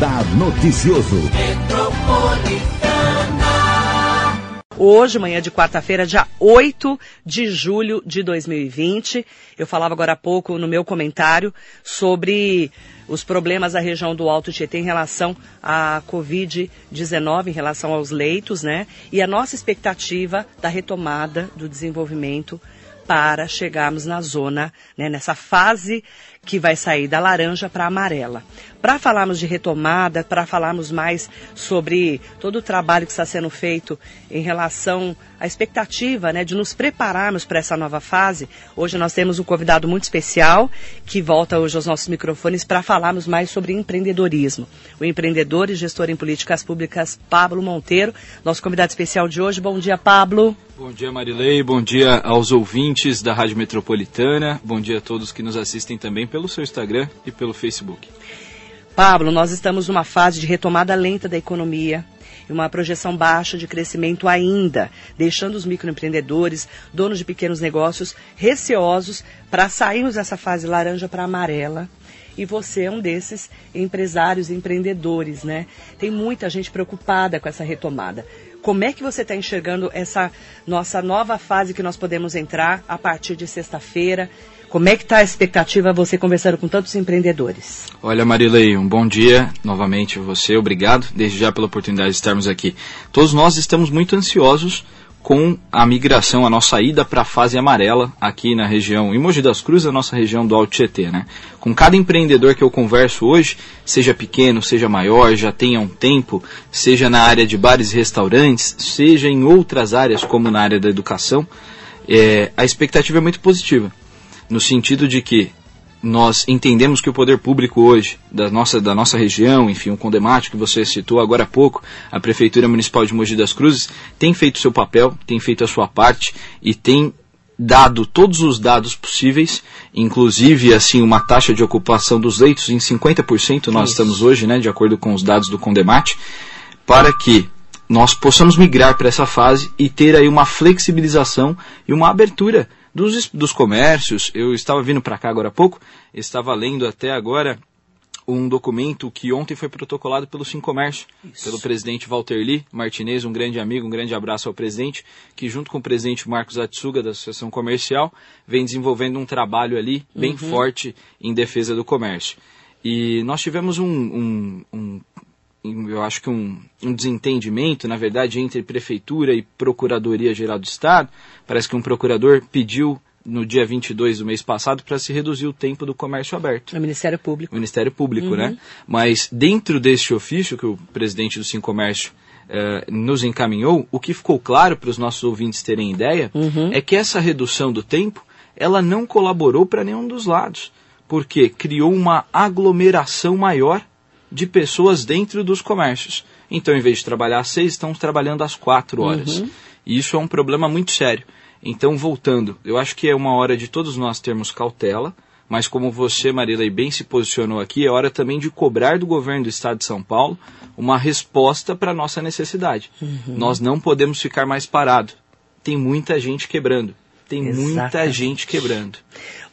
Radar Noticioso. Hoje, manhã de quarta-feira, dia 8 de julho de 2020. Eu falava agora há pouco no meu comentário sobre os problemas da região do Alto Tietê em relação à Covid-19, em relação aos leitos, né? E a nossa expectativa da retomada do desenvolvimento para chegarmos na zona, né, nessa fase que vai sair da laranja para amarela. Para falarmos de retomada, para falarmos mais sobre todo o trabalho que está sendo feito em relação à expectativa né, de nos prepararmos para essa nova fase, hoje nós temos um convidado muito especial que volta hoje aos nossos microfones para falarmos mais sobre empreendedorismo. O empreendedor e gestor em políticas públicas, Pablo Monteiro, nosso convidado especial de hoje. Bom dia, Pablo. Bom dia, Marilei. Bom dia aos ouvintes da Rádio Metropolitana. Bom dia a todos que nos assistem também pelo seu Instagram e pelo Facebook. Pablo, nós estamos numa fase de retomada lenta da economia e uma projeção baixa de crescimento ainda, deixando os microempreendedores, donos de pequenos negócios, receosos para sairmos dessa fase laranja para amarela. E você é um desses empresários, empreendedores, né? Tem muita gente preocupada com essa retomada. Como é que você está enxergando essa nossa nova fase que nós podemos entrar a partir de sexta-feira? Como é que está a expectativa você conversando com tantos empreendedores? Olha, Marilei, um bom dia novamente a você. Obrigado desde já pela oportunidade de estarmos aqui. Todos nós estamos muito ansiosos com a migração, a nossa ida para a fase amarela aqui na região, em Mogi das Cruzes, a nossa região do Alto Tietê, né? Com cada empreendedor que eu converso hoje, seja pequeno, seja maior, já tenha um tempo, seja na área de bares e restaurantes, seja em outras áreas, como na área da educação, é, a expectativa é muito positiva. No sentido de que nós entendemos que o poder público hoje, da nossa, da nossa região, enfim, o Condemate que você citou agora há pouco, a Prefeitura Municipal de Mogi das Cruzes, tem feito seu papel, tem feito a sua parte e tem dado todos os dados possíveis, inclusive assim uma taxa de ocupação dos leitos em 50% nós Isso. estamos hoje, né, de acordo com os dados do Condemate, para que nós possamos migrar para essa fase e ter aí uma flexibilização e uma abertura dos, dos comércios. Eu estava vindo para cá agora há pouco, estava lendo até agora um documento que ontem foi protocolado pelo Sim Comércio, Isso. pelo presidente Walter Lee Martinez, um grande amigo, um grande abraço ao presidente, que junto com o presidente Marcos Atsuga, da Associação Comercial, vem desenvolvendo um trabalho ali bem uhum. forte em defesa do comércio. E nós tivemos um, um, um eu acho que um, um, desentendimento, na verdade, entre Prefeitura e Procuradoria Geral do Estado. Parece que um procurador pediu no dia 22 do mês passado para se reduzir o tempo do comércio aberto. O Ministério Público. O Ministério Público, né? uhum. né? Mas dentro deste ofício que o presidente do Sim Comércio eh, nos encaminhou, o que ficou claro para os nossos ouvintes terem ideia uhum. é que essa redução do tempo ela não colaborou para nenhum dos lados, porque criou uma aglomeração maior de pessoas dentro dos comércios. Então, em vez de trabalhar às seis, estão trabalhando às quatro horas. Uhum. E isso é um problema muito sério. Então, voltando, eu acho que é uma hora de todos nós termos cautela, mas como você, Marilei, bem se posicionou aqui, é hora também de cobrar do governo do Estado de São Paulo uma resposta para a nossa necessidade. Uhum. Nós não podemos ficar mais parados. Tem muita gente quebrando. Tem Exatamente. muita gente quebrando.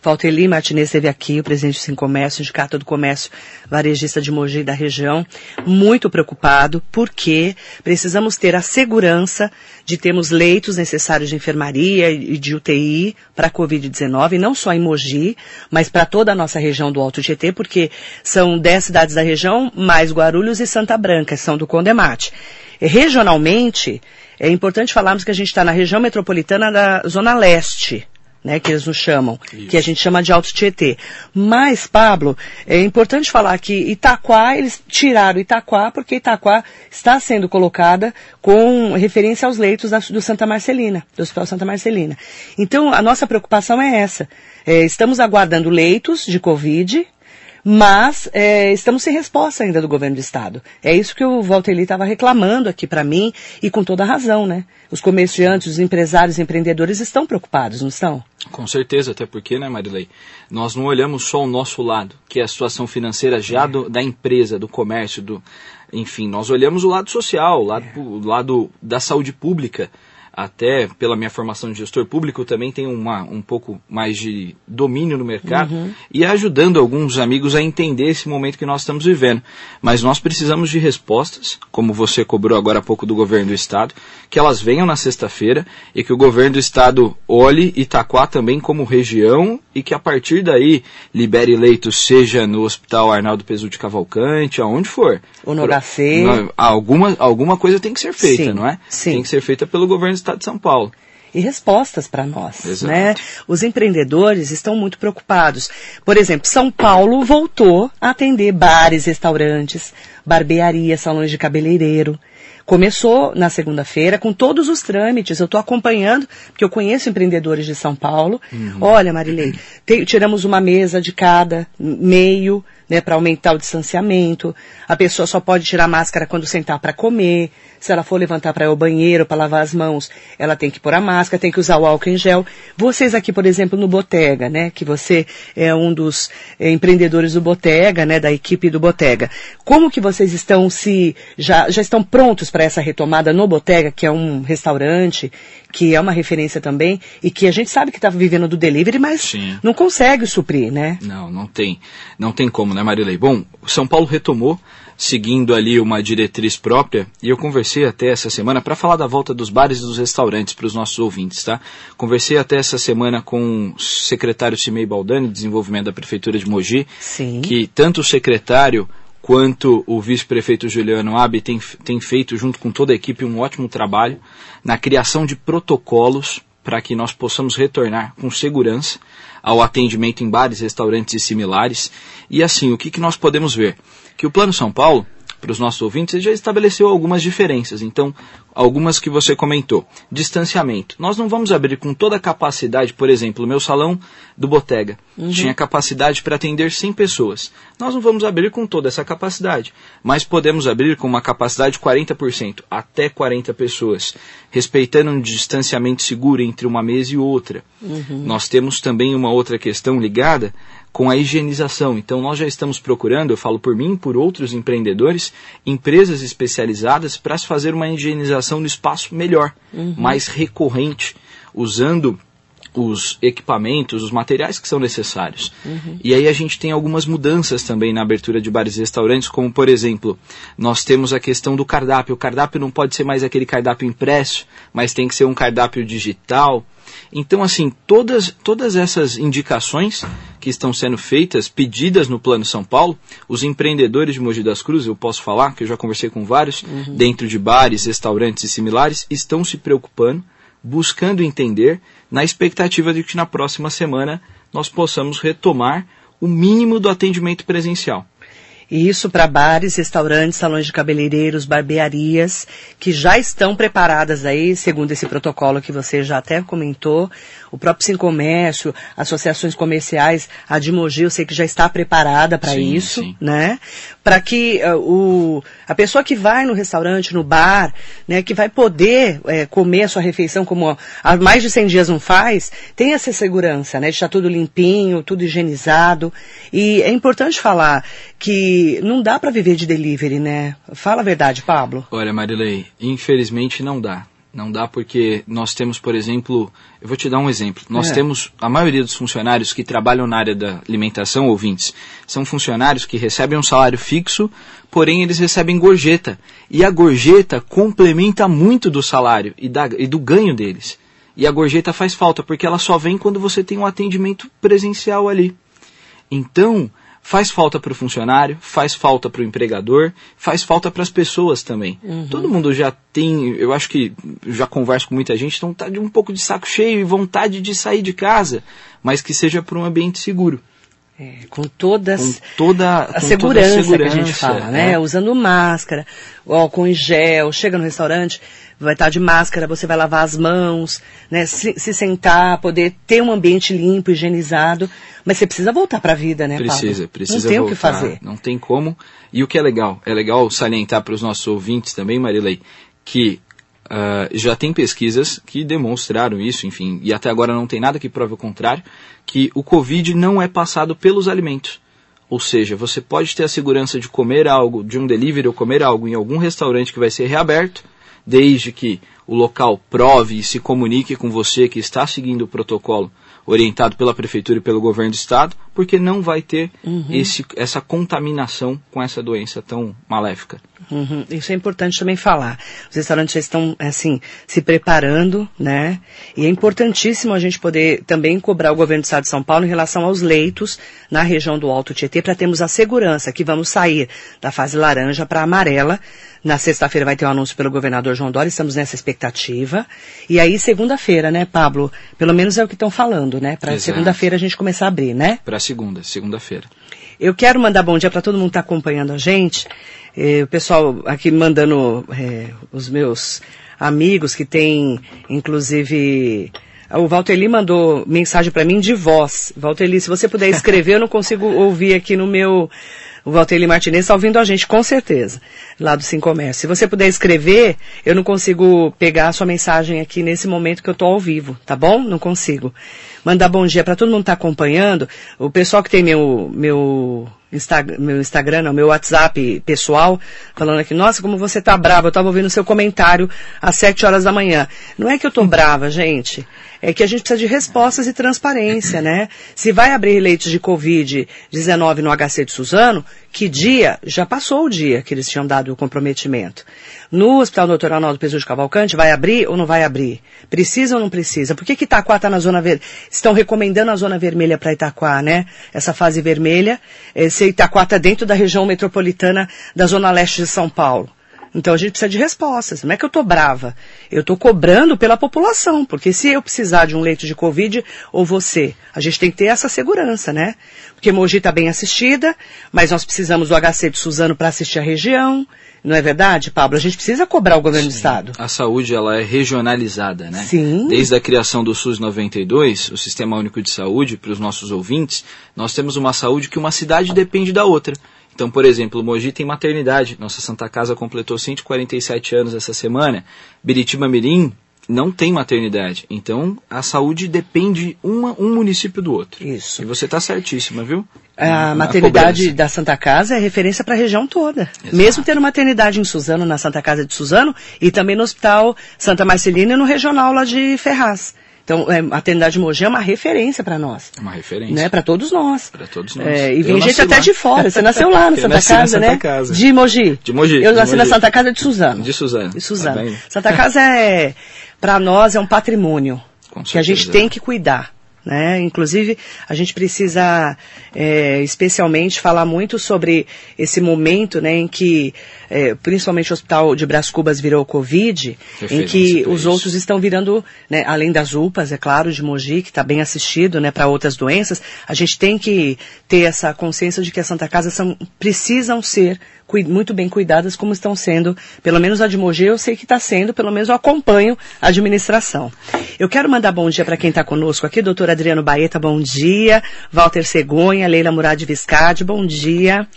Valteli Martinez esteve aqui, o presidente do Sim Comércio, Sindicato do Comércio Varejista de Mogi da região, muito preocupado, porque precisamos ter a segurança de termos leitos necessários de enfermaria e de UTI para a Covid-19, não só em Mogi, mas para toda a nossa região do Alto Tietê, porque são 10 cidades da região, mais Guarulhos e Santa Branca, são do Condemate. Regionalmente, é importante falarmos que a gente está na região metropolitana da Zona Leste, né, que eles nos chamam, Isso. que a gente chama de Alto Tietê. Mas, Pablo, é importante falar que Itaquá, eles tiraram Itaquá porque Itaquá está sendo colocada com referência aos leitos da, do Santa Marcelina, do Hospital Santa Marcelina. Então, a nossa preocupação é essa. É, estamos aguardando leitos de Covid, mas é, estamos sem resposta ainda do governo do estado. É isso que o Valteli estava reclamando aqui para mim e com toda razão, né? Os comerciantes, os empresários, os empreendedores estão preocupados, não estão? Com certeza, até porque, né, Marilei? Nós não olhamos só o nosso lado, que é a situação financeira já é. do, da empresa, do comércio, do, enfim, nós olhamos o lado social, o lado, é. o lado da saúde pública até pela minha formação de gestor público, também tenho uma, um pouco mais de domínio no mercado uhum. e ajudando alguns amigos a entender esse momento que nós estamos vivendo. Mas nós precisamos de respostas, como você cobrou agora há pouco do governo do estado, que elas venham na sexta-feira e que o governo do estado olhe Itaquá também como região e que a partir daí libere leitos, seja no Hospital Arnaldo Pesu de Cavalcante, aonde for. Ou no HC. Alguma, alguma coisa tem que ser feita, sim, não é? Sim. Tem que ser feita pelo governo do Estado de São Paulo e respostas para nós. Exato. Né? Os empreendedores estão muito preocupados. Por exemplo, São Paulo voltou a atender bares, restaurantes, barbearias, salões de cabeleireiro. Começou na segunda-feira com todos os trâmites. Eu estou acompanhando, porque eu conheço empreendedores de São Paulo. Uhum. Olha, Marilei, tiramos uma mesa de cada meio, né, para aumentar o distanciamento. A pessoa só pode tirar a máscara quando sentar para comer. Se ela for levantar para ir ao banheiro, para lavar as mãos, ela tem que pôr a máscara, tem que usar o álcool em gel. Vocês aqui, por exemplo, no Botega, né, que você é um dos é, empreendedores do Botega, né, da equipe do Botega. Como que vocês estão se já já estão prontos para essa retomada no Botega, que é um restaurante, que é uma referência também e que a gente sabe que está vivendo do delivery, mas Sim. não consegue suprir, né? Não, não tem, não tem como, né, Marilei? Bom, São Paulo retomou, seguindo ali uma diretriz própria, e eu conversei até essa semana para falar da volta dos bares e dos restaurantes para os nossos ouvintes, tá? Conversei até essa semana com o secretário Cimei Baldani, de Desenvolvimento da Prefeitura de Mogi, Sim. que tanto o secretário quanto o vice-prefeito Juliano Abi tem, tem feito, junto com toda a equipe, um ótimo trabalho na criação de protocolos para que nós possamos retornar com segurança ao atendimento em bares, restaurantes e similares. E assim, o que, que nós podemos ver? Que o Plano São Paulo, para os nossos ouvintes, já estabeleceu algumas diferenças. Então, algumas que você comentou. Distanciamento. Nós não vamos abrir com toda a capacidade, por exemplo, o meu salão do Botega uhum. tinha capacidade para atender 100 pessoas. Nós não vamos abrir com toda essa capacidade, mas podemos abrir com uma capacidade de 40%, até 40 pessoas, respeitando um distanciamento seguro entre uma mesa e outra. Uhum. Nós temos também uma outra questão ligada com a higienização. Então nós já estamos procurando, eu falo por mim, por outros empreendedores, empresas especializadas para se fazer uma higienização no espaço melhor, uhum. mais recorrente, usando os equipamentos, os materiais que são necessários. Uhum. E aí a gente tem algumas mudanças também na abertura de bares e restaurantes, como por exemplo, nós temos a questão do cardápio. O cardápio não pode ser mais aquele cardápio impresso, mas tem que ser um cardápio digital. Então, assim, todas, todas essas indicações que estão sendo feitas, pedidas no Plano São Paulo, os empreendedores de Mogi das Cruzes, eu posso falar, que eu já conversei com vários, uhum. dentro de bares, restaurantes e similares, estão se preocupando, buscando entender na expectativa de que na próxima semana nós possamos retomar o mínimo do atendimento presencial. E isso para bares, restaurantes, salões de cabeleireiros, barbearias, que já estão preparadas aí, segundo esse protocolo que você já até comentou. O próprio Sim Comércio, associações comerciais, a de Mogi, eu sei que já está preparada para isso, sim. né? Para que uh, o, a pessoa que vai no restaurante, no bar, né, que vai poder é, comer a sua refeição como há mais de 100 dias não faz, tenha essa segurança, né? De estar tudo limpinho, tudo higienizado. E é importante falar que não dá para viver de delivery, né? Fala a verdade, Pablo. Olha, Marilei, infelizmente não dá. Não dá porque nós temos, por exemplo, eu vou te dar um exemplo. Nós é. temos a maioria dos funcionários que trabalham na área da alimentação, ouvintes, são funcionários que recebem um salário fixo, porém eles recebem gorjeta. E a gorjeta complementa muito do salário e, da, e do ganho deles. E a gorjeta faz falta porque ela só vem quando você tem um atendimento presencial ali. Então, faz falta para o funcionário, faz falta para o empregador, faz falta para as pessoas também. Uhum. Todo mundo já tem, eu acho que já converso com muita gente, então tá de um pouco de saco cheio e vontade de sair de casa, mas que seja para um ambiente seguro. É, com todas com toda a, segurança, toda a segurança que a gente fala, né? É. Usando máscara, álcool em gel, chega no restaurante, vai estar de máscara, você vai lavar as mãos, né? Se, se sentar, poder ter um ambiente limpo, higienizado, mas você precisa voltar para a vida, né, Precisa, Pablo? precisa Não tem voltar, o que fazer. Não tem como. E o que é legal, é legal salientar para os nossos ouvintes também, Marilei, que Uh, já tem pesquisas que demonstraram isso, enfim, e até agora não tem nada que prove o contrário, que o Covid não é passado pelos alimentos. Ou seja, você pode ter a segurança de comer algo, de um delivery ou comer algo em algum restaurante que vai ser reaberto, desde que o local prove e se comunique com você que está seguindo o protocolo orientado pela prefeitura e pelo governo do estado, porque não vai ter uhum. esse, essa contaminação com essa doença tão maléfica. Uhum. Isso é importante também falar. Os restaurantes já estão, assim, se preparando, né? E é importantíssimo a gente poder também cobrar o governo do estado de São Paulo em relação aos leitos na região do Alto Tietê, para termos a segurança que vamos sair da fase laranja para amarela, na sexta-feira vai ter um anúncio pelo governador João Dória, estamos nessa expectativa. E aí, segunda-feira, né, Pablo? Pelo menos é o que estão falando, né? Para segunda-feira a gente começar a abrir, né? Para segunda, segunda-feira. Eu quero mandar bom dia para todo mundo que está acompanhando a gente. Eh, o pessoal aqui mandando eh, os meus amigos que tem, inclusive, o Valteli mandou mensagem para mim de voz. Valteli, se você puder escrever, eu não consigo ouvir aqui no meu o Valteli Martinez está ouvindo a gente, com certeza, lá do Sim Comércio. Se você puder escrever, eu não consigo pegar a sua mensagem aqui nesse momento que eu estou ao vivo, tá bom? Não consigo. Mandar bom dia para todo mundo que está acompanhando. O pessoal que tem meu, meu Insta, meu Instagram, não, meu WhatsApp pessoal, falando aqui, nossa, como você tá brava, eu estava ouvindo seu comentário às sete horas da manhã. Não é que eu tô brava, gente. É que a gente precisa de respostas e transparência, né? Se vai abrir leitos de Covid-19 no HC de Suzano, que dia? Já passou o dia que eles tinham dado o comprometimento. No Hospital Doutor Arnaldo Pesu de Cavalcante, vai abrir ou não vai abrir? Precisa ou não precisa? Por que, que Itaquá está na zona vermelha? Estão recomendando a zona vermelha para Itaquá, né? Essa fase vermelha, se Itaquá está dentro da região metropolitana da zona leste de São Paulo. Então a gente precisa de respostas. Não é que eu estou brava. Eu estou cobrando pela população, porque se eu precisar de um leito de Covid, ou você, a gente tem que ter essa segurança, né? Porque Mogi está bem assistida, mas nós precisamos do HC de Suzano para assistir a região. Não é verdade, Pablo? A gente precisa cobrar o governo Sim. do Estado. A saúde ela é regionalizada, né? Sim. Desde a criação do SUS 92, o Sistema Único de Saúde, para os nossos ouvintes, nós temos uma saúde que uma cidade depende da outra. Então, por exemplo, Mogi tem maternidade. Nossa Santa Casa completou 147 anos essa semana. Biritiba Mirim não tem maternidade. Então, a saúde depende uma, um município do outro. Isso. E você está certíssima, viu? A, a maternidade da Santa Casa é referência para a região toda. Exato. Mesmo tendo maternidade em Suzano, na Santa Casa de Suzano, e também no Hospital Santa Marcelina e no regional lá de Ferraz. Então, é, a maternidade Mogi é uma referência para nós. É uma referência. Né? Para todos nós. Para todos nós. É, e vem gente até lá. de fora. Você nasceu lá na Santa Casa, na Santa né? Casa. De Mogi. De Mogi. Eu nasci na Santa Casa de Suzano. De Suzano. De Suzano. Tá Santa Casa é, para nós, é um patrimônio que a gente tem que cuidar. Né? Inclusive, a gente precisa é, especialmente falar muito sobre esse momento né, em que, é, principalmente o Hospital de Brás Cubas virou Covid, em que os isso. outros estão virando, né, além das UPAs, é claro, de Mogi, que está bem assistido né, para outras doenças, a gente tem que ter essa consciência de que as Santa Casa são, precisam ser muito bem cuidadas, como estão sendo, pelo menos a de Mogi, eu sei que está sendo, pelo menos eu acompanho a administração. Eu quero mandar bom dia para quem está conosco aqui, doutor Adriano Baeta, bom dia, Walter Cegonha, Leila Murad Viscardi, bom dia.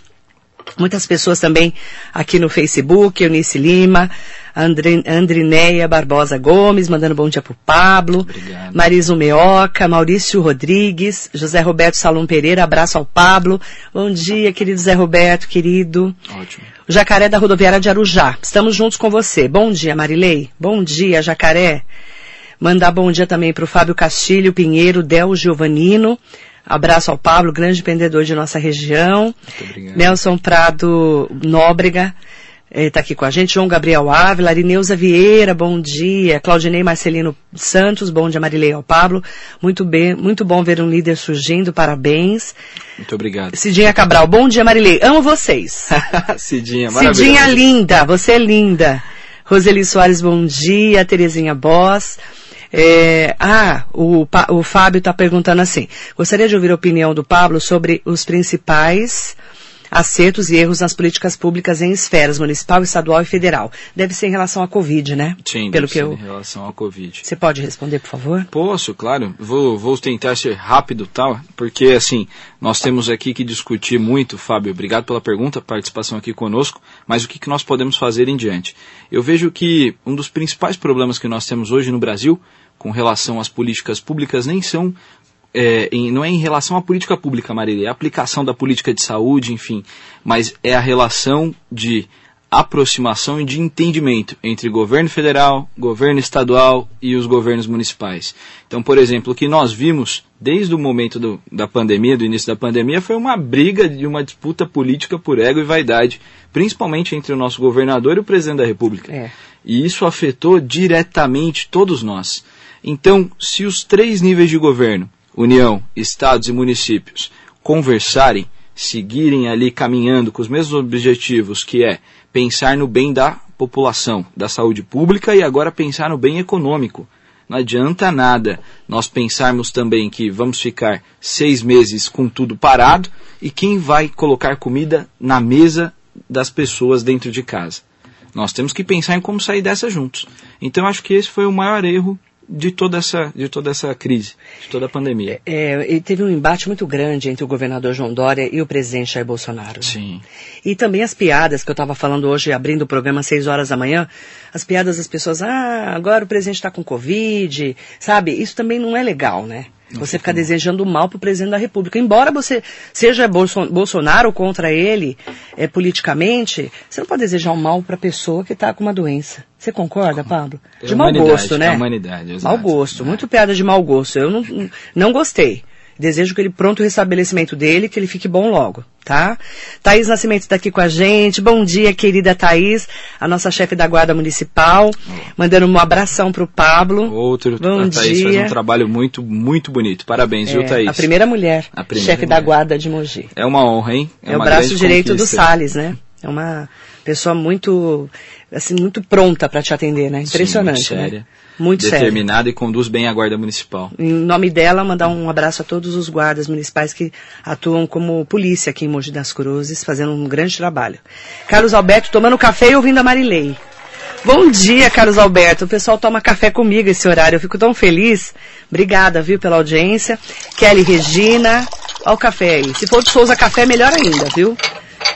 Muitas pessoas também aqui no Facebook, Eunice Lima, Andri, Andrineia Barbosa Gomes, mandando bom dia pro Pablo, Obrigado. Meoca, Maurício Rodrigues, José Roberto Salom Pereira, abraço ao Pablo. Bom dia, querido José Roberto, querido. Ótimo. Jacaré da Rodoviária de Arujá, estamos juntos com você. Bom dia, Marilei. Bom dia, Jacaré. Mandar bom dia também para o Fábio Castilho Pinheiro, Del Giovanino, Abraço ao Pablo, grande empreendedor de nossa região. Nelson Prado Nóbrega está aqui com a gente. João Gabriel Ávila, Arineuza Vieira, bom dia. Claudinei Marcelino Santos, bom dia Marilei ao Pablo. Muito bem, muito bom ver um líder surgindo, parabéns. Muito obrigado. Cidinha Cabral, bom dia Marilei, amo vocês. Cidinha, maravilhosa. Cidinha linda, você é linda. Roseli Soares, bom dia. Terezinha Boss. É, ah, o, o Fábio está perguntando assim. Gostaria de ouvir a opinião do Pablo sobre os principais acertos e erros nas políticas públicas em esferas municipal, estadual e federal. Deve ser em relação à Covid, né? Sim, Pelo deve que ser eu... em relação à Covid. Você pode responder, por favor? Posso, claro. Vou, vou tentar ser rápido, tal, porque assim, nós temos aqui que discutir muito, Fábio. Obrigado pela pergunta, participação aqui conosco. Mas o que, que nós podemos fazer em diante? Eu vejo que um dos principais problemas que nós temos hoje no Brasil com relação às políticas públicas nem são é, em, não é em relação à política pública, Marília, é a aplicação da política de saúde, enfim, mas é a relação de aproximação e de entendimento entre governo federal, governo estadual e os governos municipais. Então, por exemplo, o que nós vimos desde o momento do, da pandemia, do início da pandemia, foi uma briga de uma disputa política por ego e vaidade, principalmente entre o nosso governador e o presidente da República. É. E isso afetou diretamente todos nós. Então, se os três níveis de governo, União, Estados e municípios, conversarem, seguirem ali caminhando com os mesmos objetivos, que é pensar no bem da população, da saúde pública e agora pensar no bem econômico. Não adianta nada nós pensarmos também que vamos ficar seis meses com tudo parado e quem vai colocar comida na mesa das pessoas dentro de casa. Nós temos que pensar em como sair dessa juntos. Então acho que esse foi o maior erro de toda essa, de toda essa crise, de toda a pandemia. É, e teve um embate muito grande entre o governador João Dória e o presidente Jair Bolsonaro. né? Sim. E também as piadas que eu estava falando hoje, abrindo o programa às 6 horas da manhã, as piadas das pessoas, ah, agora o presidente está com Covid, sabe? Isso também não é legal, né? Você ficar desejando mal para o presidente da República. Embora você seja Bolso Bolsonaro contra ele é, politicamente, você não pode desejar um mal para a pessoa que está com uma doença. Você concorda, Pablo? É De mau gosto, né? é humanidade, Mau exato. gosto, É. muito piada de mau gosto. Eu não, não gostei. Desejo que ele pronto o restabelecimento dele, que ele fique bom logo, tá? Thaís Nascimento está aqui com a gente. Bom dia, querida Thaís, a nossa chefe da Guarda Municipal. Mandando um abração pro Pablo. Outro, Bom a Thaís faz dia. um trabalho muito, muito bonito. Parabéns, viu, É, Thaís? a primeira mulher, A primeira chefe da mulher. Guarda de Mogi. É uma honra, hein? É, o uma braço direito do conquista. Salles, né? É uma pessoa muito, assim, muito pronta para te atender, né? Sim, Impressionante, muito né? séria. Muito. Determinada e conduz bem a Guarda Municipal. Em nome dela, mandar um abraço a todos os guardas municipais que atuam como polícia aqui em Mogi das Cruzes, fazendo um grande trabalho. Carlos Alberto tomando café e ouvindo a Marilei. Bom dia, Carlos Alberto. O pessoal toma café comigo esse horário. Eu fico tão feliz. Obrigada, viu, pela audiência. Kelly Regina. Olha o café aí. Se for de Souza Café, melhor ainda, viu?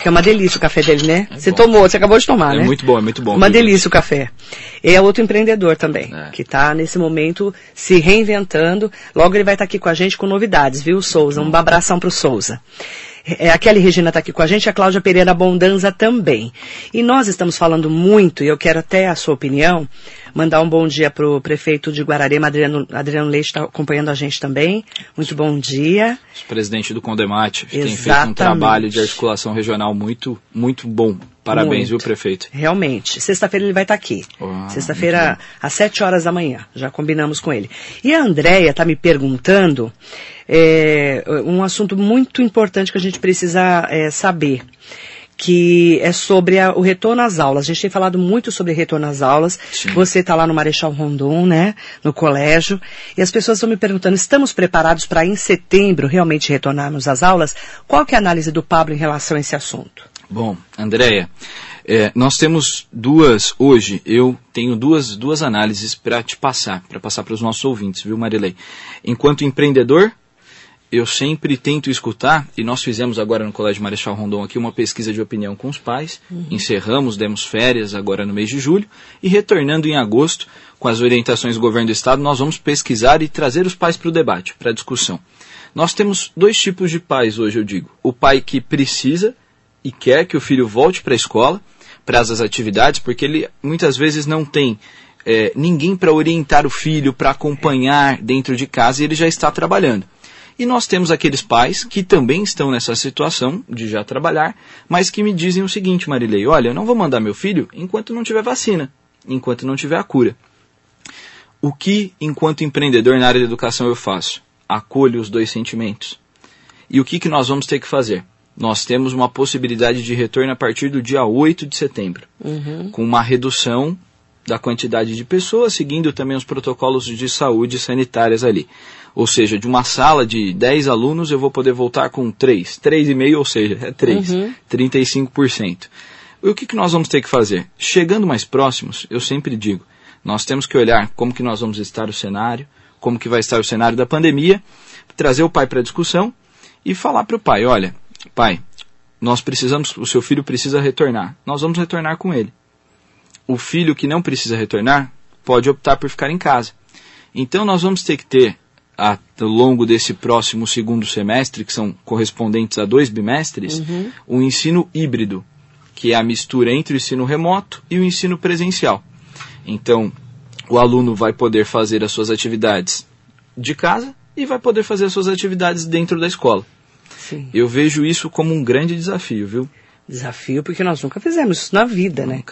Que é uma delícia o café dele, né? você bom. tomou, você acabou de tomar, é né? muito bom, é muito bom. Uma delícia o café. E é outro empreendedor também, É. que está nesse momento se reinventando. Logo ele vai estar aqui com a gente com novidades, viu, Souza? Um abração pro Souza. É, a Kelly Regina está aqui com a gente, a Cláudia Pereira Bondanza também. E nós estamos falando muito, e eu quero até a sua opinião, mandar um bom dia pro prefeito de Guararema, Adriano, Adriano Leite, está acompanhando a gente também. Muito bom dia. Presidente do Condemate, que tem feito um Exatamente. trabalho de articulação regional muito, muito bom. Parabéns, Muito. viu, prefeito? Realmente. Sexta-feira ele vai estar aqui. Ah, Sexta-feira, às sete horas da manhã. Já combinamos com ele. E a Andrea está me perguntando é, um assunto muito importante que a gente precisa é, saber. Que é sobre a- o retorno às aulas. A gente tem falado muito sobre retorno às aulas. Sim. Você está lá no Marechal Rondon, né? No colégio. E as pessoas estão me perguntando, estamos preparados para em setembro realmente retornarmos às aulas? Qual que é a análise do Pablo em relação a esse assunto? Bom, Andréia, é, nós temos duas, hoje, eu tenho duas, duas análises para te passar, para passar para os nossos ouvintes, viu, Marilei? Enquanto empreendedor, eu sempre tento escutar, e nós fizemos agora no Colégio Marechal Rondon aqui uma pesquisa de opinião com os pais, encerramos, demos férias agora no mês de julho, e retornando em agosto, com as orientações do governo do estado, nós vamos pesquisar e trazer os pais para o debate, para a discussão. Nós temos dois tipos de pais hoje, eu digo. O pai que precisa e quer que o filho volte para a escola, para as atividades, porque ele muitas vezes não tem eh, ninguém para orientar o filho, para acompanhar dentro de casa e ele já está trabalhando. E nós temos aqueles pais que também estão nessa situação de já trabalhar, mas que me dizem o seguinte, Marilei, olha, eu não vou mandar meu filho enquanto não tiver vacina, enquanto não tiver a cura. O que, enquanto empreendedor na área da educação, eu faço? Acolho os dois sentimentos. E o que, que nós vamos ter que fazer? Nós temos uma possibilidade de retorno a partir do dia 8 de setembro, com uma redução da quantidade de pessoas, seguindo também os protocolos de saúde sanitárias ali. Ou seja, de uma sala de 10 alunos, eu vou poder voltar com 3, 3,5, ou seja, é 3, 35%. E o que, que nós vamos ter que fazer? Chegando mais próximos, eu sempre digo, nós temos que olhar como que nós vamos estar o cenário, como que vai estar o cenário da pandemia, trazer o pai para a discussão e falar para o pai, olha, pai, nós precisamos, o seu filho precisa retornar, nós vamos retornar com ele. O filho que não precisa retornar pode optar por ficar em casa. Então nós vamos ter que ter, ao longo desse próximo segundo semestre, que são correspondentes a dois bimestres, um ensino híbrido. que é a mistura entre o ensino remoto e o ensino presencial. Então, o aluno vai poder fazer as suas atividades de casa e vai poder fazer as suas atividades dentro da escola. Sim. Eu vejo isso como um grande desafio, viu? Desafio porque nós nunca fizemos isso na vida, né?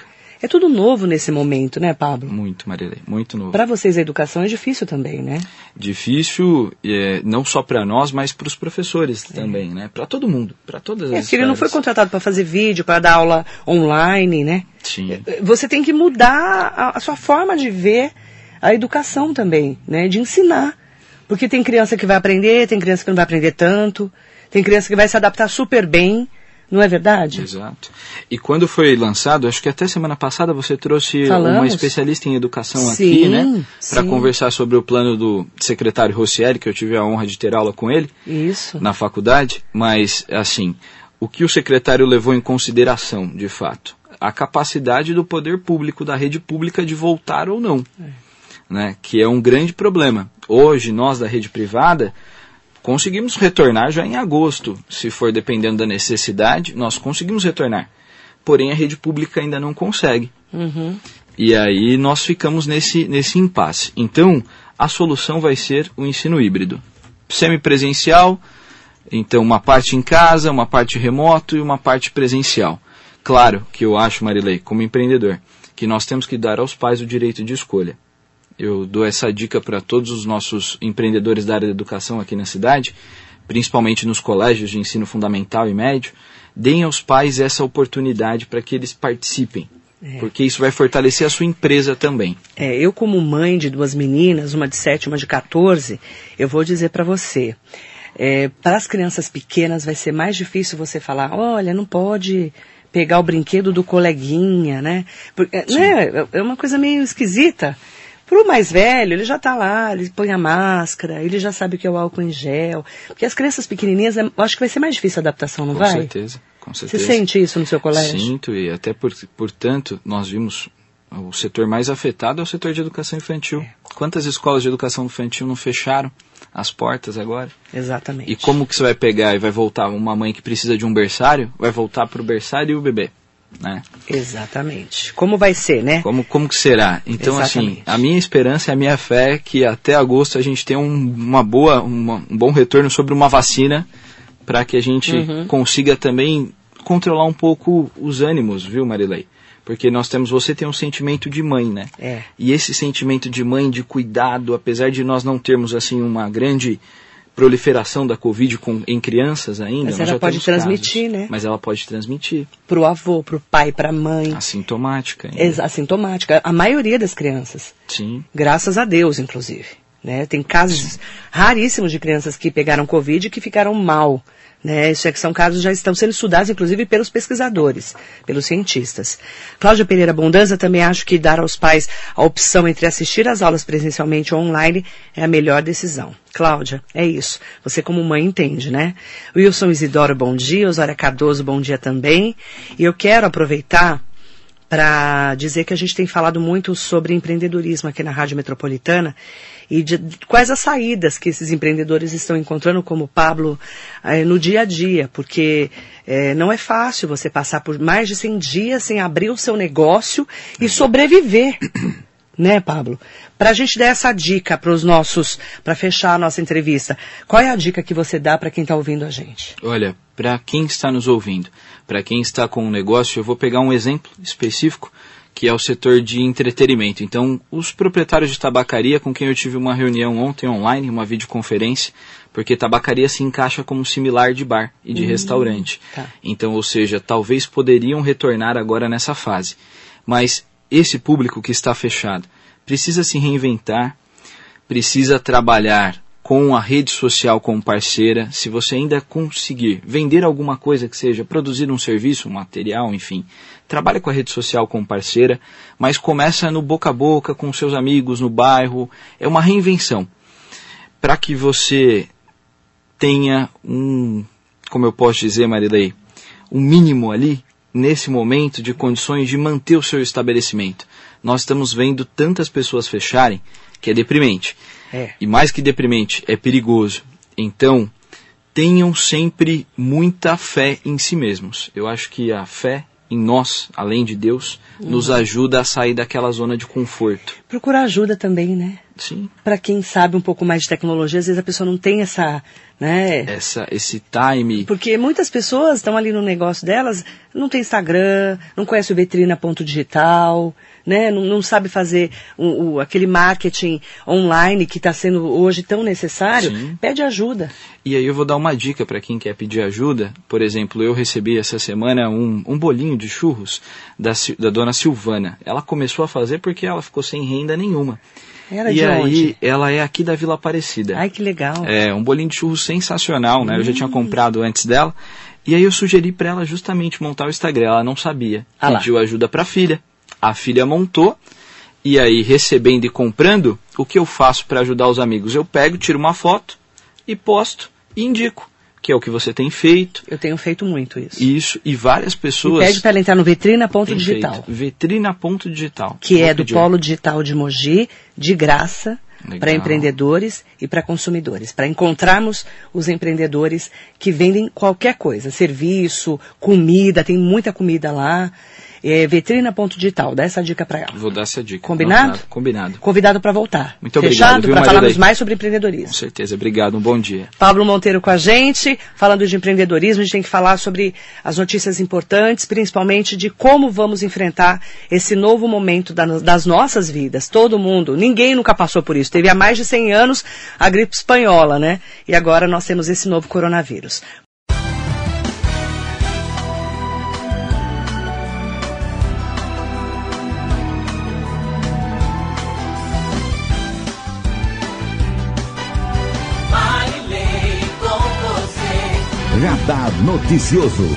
É tudo novo nesse momento, né, Pablo? Muito, Marilei, muito novo. Para vocês a educação é difícil também, né? Difícil, é, não só para nós, mas para os professores também, né? Para todo mundo, para todas É as que ele não foi contratado para fazer vídeo, para dar aula online, né? Sim. Você tem que mudar a, a sua forma de ver a educação também, né? De ensinar. Porque tem criança que vai aprender, tem criança que não vai aprender tanto, tem criança que vai se adaptar super bem, não é verdade? Exato. E quando foi lançado, acho que até semana passada você trouxe Falamos. uma especialista em educação Sim, aqui, né? Para conversar sobre o plano do secretário Rossieri, que eu tive a honra de ter aula com ele Isso. na faculdade. Mas, assim, o que o secretário levou em consideração, de fato? A capacidade do poder público, da rede pública, de voltar ou não. Né? Que é um grande problema. Hoje, nós da rede privada, conseguimos retornar já em agosto. Se for dependendo da necessidade, nós conseguimos retornar. Porém, a rede pública ainda não consegue. Uhum. E aí nós ficamos nesse, nesse impasse. Então, a solução vai ser o ensino híbrido. Semipresencial, então uma parte em casa, uma parte remoto e uma parte presencial. Claro que eu acho, Marilei, como empreendedor, que nós temos que dar aos pais o direito de escolha. Eu dou essa dica para todos os nossos empreendedores da área da educação aqui na cidade, principalmente nos colégios de ensino fundamental e médio, deem aos pais essa oportunidade para que eles participem, porque isso vai fortalecer a sua empresa também. É, eu como mãe de duas meninas, uma de 7 uma de 14, eu vou dizer para você, é, para as crianças pequenas vai ser mais difícil você falar, olha, não pode pegar o brinquedo do coleguinha, né? Porque, né? É uma coisa meio esquisita. Pro mais velho, ele já tá lá, ele põe a máscara, ele já sabe o que é o álcool em gel. Porque as crianças pequenininhas, eu acho que vai ser mais difícil a adaptação, não Com vai? certeza, com Você certeza. sente isso no seu colégio? Sinto e até por, portanto nós vimos o setor mais afetado é o setor de educação infantil. É. Quantas escolas de educação infantil não fecharam as portas agora? Exatamente. E como que você vai pegar e vai voltar uma mãe que precisa de um berçário, vai voltar para o berçário e o bebê, né? Exatamente. Como vai ser, né? Como, como que será? Então, assim, Exatamente. a minha esperança e a minha fé é que até agosto a gente tenha um, uma boa, uma- um bom retorno sobre uma vacina para que a gente Uhum. consiga também controlar um pouco os ânimos, viu, Marilei? Porque nós temos, você tem um sentimento de mãe, né? É. E esse sentimento de mãe, de cuidado, apesar de nós não termos assim uma grande proliferação da Covid com, em crianças ainda, Mas ela pode transmitir, casos. né? Mas ela pode transmitir, Pro avô, pro pai, pra mãe. assintomática. ainda. Assintomática. A maioria das crianças. Sim. Graças a Deus, inclusive. Né? Tem casos raríssimos de crianças que pegaram Covid e que ficaram mal. Né? Isso é que são casos que já estão sendo estudados, inclusive, pelos pesquisadores, pelos cientistas. Cláudia Pereira Bondanza também acho que dar aos pais a opção entre assistir às aulas presencialmente ou online é a melhor decisão. Cláudia, é isso. Você como mãe entende, né? Wilson Isidoro, bom dia. Osória Cardoso, bom dia também. E eu quero aproveitar para dizer que a gente tem falado muito sobre empreendedorismo aqui na Rádio Metropolitana e de, de quais as saídas que esses empreendedores estão encontrando, como o Pablo, eh, no dia a dia, porque eh, não é fácil você passar por mais de 100 dias sem abrir o seu negócio e sobreviver. Né, Pablo? Para a gente dar essa dica para os nossos, para fechar a nossa entrevista, qual é a dica que você dá para quem está ouvindo a gente? Olha, para quem está nos ouvindo, para quem está com um negócio, eu vou pegar um exemplo específico, que é o setor de entretenimento. Então, os proprietários de tabacaria, com quem eu tive uma reunião ontem online, uma videoconferência, porque tabacaria se encaixa como similar de bar e de restaurante. tá. Então, ou seja, talvez poderiam retornar agora nessa fase. Mas esse público que está fechado precisa se reinventar, precisa trabalhar com a rede social como parceira. Se você ainda conseguir vender alguma coisa que seja, produzir um serviço, um material, enfim, trabalhe com a rede social como parceira, mas começa no boca a boca com seus amigos no bairro. É uma reinvenção para que você tenha um, como eu posso dizer, Marilei, um mínimo ali nesse momento de condições de manter o seu estabelecimento. Nós estamos vendo tantas pessoas fecharem que é deprimente. É. E mais que deprimente, é perigoso. Então, tenham sempre muita fé em si mesmos. Eu acho que a fé em nós, além de Deus, nos ajuda a sair daquela zona de conforto. Procurar ajuda também, né? Sim. Para quem sabe um pouco mais de tecnologia, às vezes a pessoa não tem essa, né? Essa, esse time. Porque muitas pessoas estão ali no negócio delas, não tem Instagram, não conhece o Vetrina ponto digital, né? Não, não sabe fazer o, o- aquele marketing online que está sendo hoje tão necessário. Sim. Pede ajuda. E aí eu vou dar uma dica para quem quer pedir ajuda. Por exemplo, eu recebi essa semana um, um bolinho de churros da, da dona Silvana. Ela começou a fazer porque ela ficou sem renda nenhuma. Era e de aí onde? ela é aqui da Vila Aparecida. Ai, que legal. É um bolinho de churros sensacional, né? Eu já Hum. tinha comprado antes dela. E aí eu sugeri para ela justamente montar o Instagram. Ela não sabia. Ah. Pediu ajuda para a filha. A filha montou. E aí, recebendo e comprando, o que eu faço para ajudar os amigos? Eu pego, tiro uma foto e posto e indico, que é o que você tem feito. Eu tenho feito muito isso. Isso, e várias E pessoas. pede para ela entrar no Vetrina ponto digital. feito. Vetrina ponto digital. que Vou é do. Polo Digital de Mogi, de graça, para empreendedores e para consumidores, para encontrarmos os empreendedores que vendem qualquer coisa, serviço, comida, tem muita comida lá. É, Vetrina.digital, dá essa dica para ela. Vou dar essa dica. Combinado? Anotado. Combinado. Convidado para voltar. Muito obrigado, Fechado? Para falarmos mais sobre Com empreendedorismo. certeza. Obrigado. Um bom dia. Pablo Monteiro com a gente, falando de empreendedorismo, a gente tem que falar sobre as notícias importantes, principalmente de como vamos enfrentar esse novo momento da- das nossas vidas. Todo mundo, ninguém nunca passou por isso. Teve há mais de 100 anos a gripe espanhola, né? E agora nós temos esse novo coronavírus. Radar Noticioso.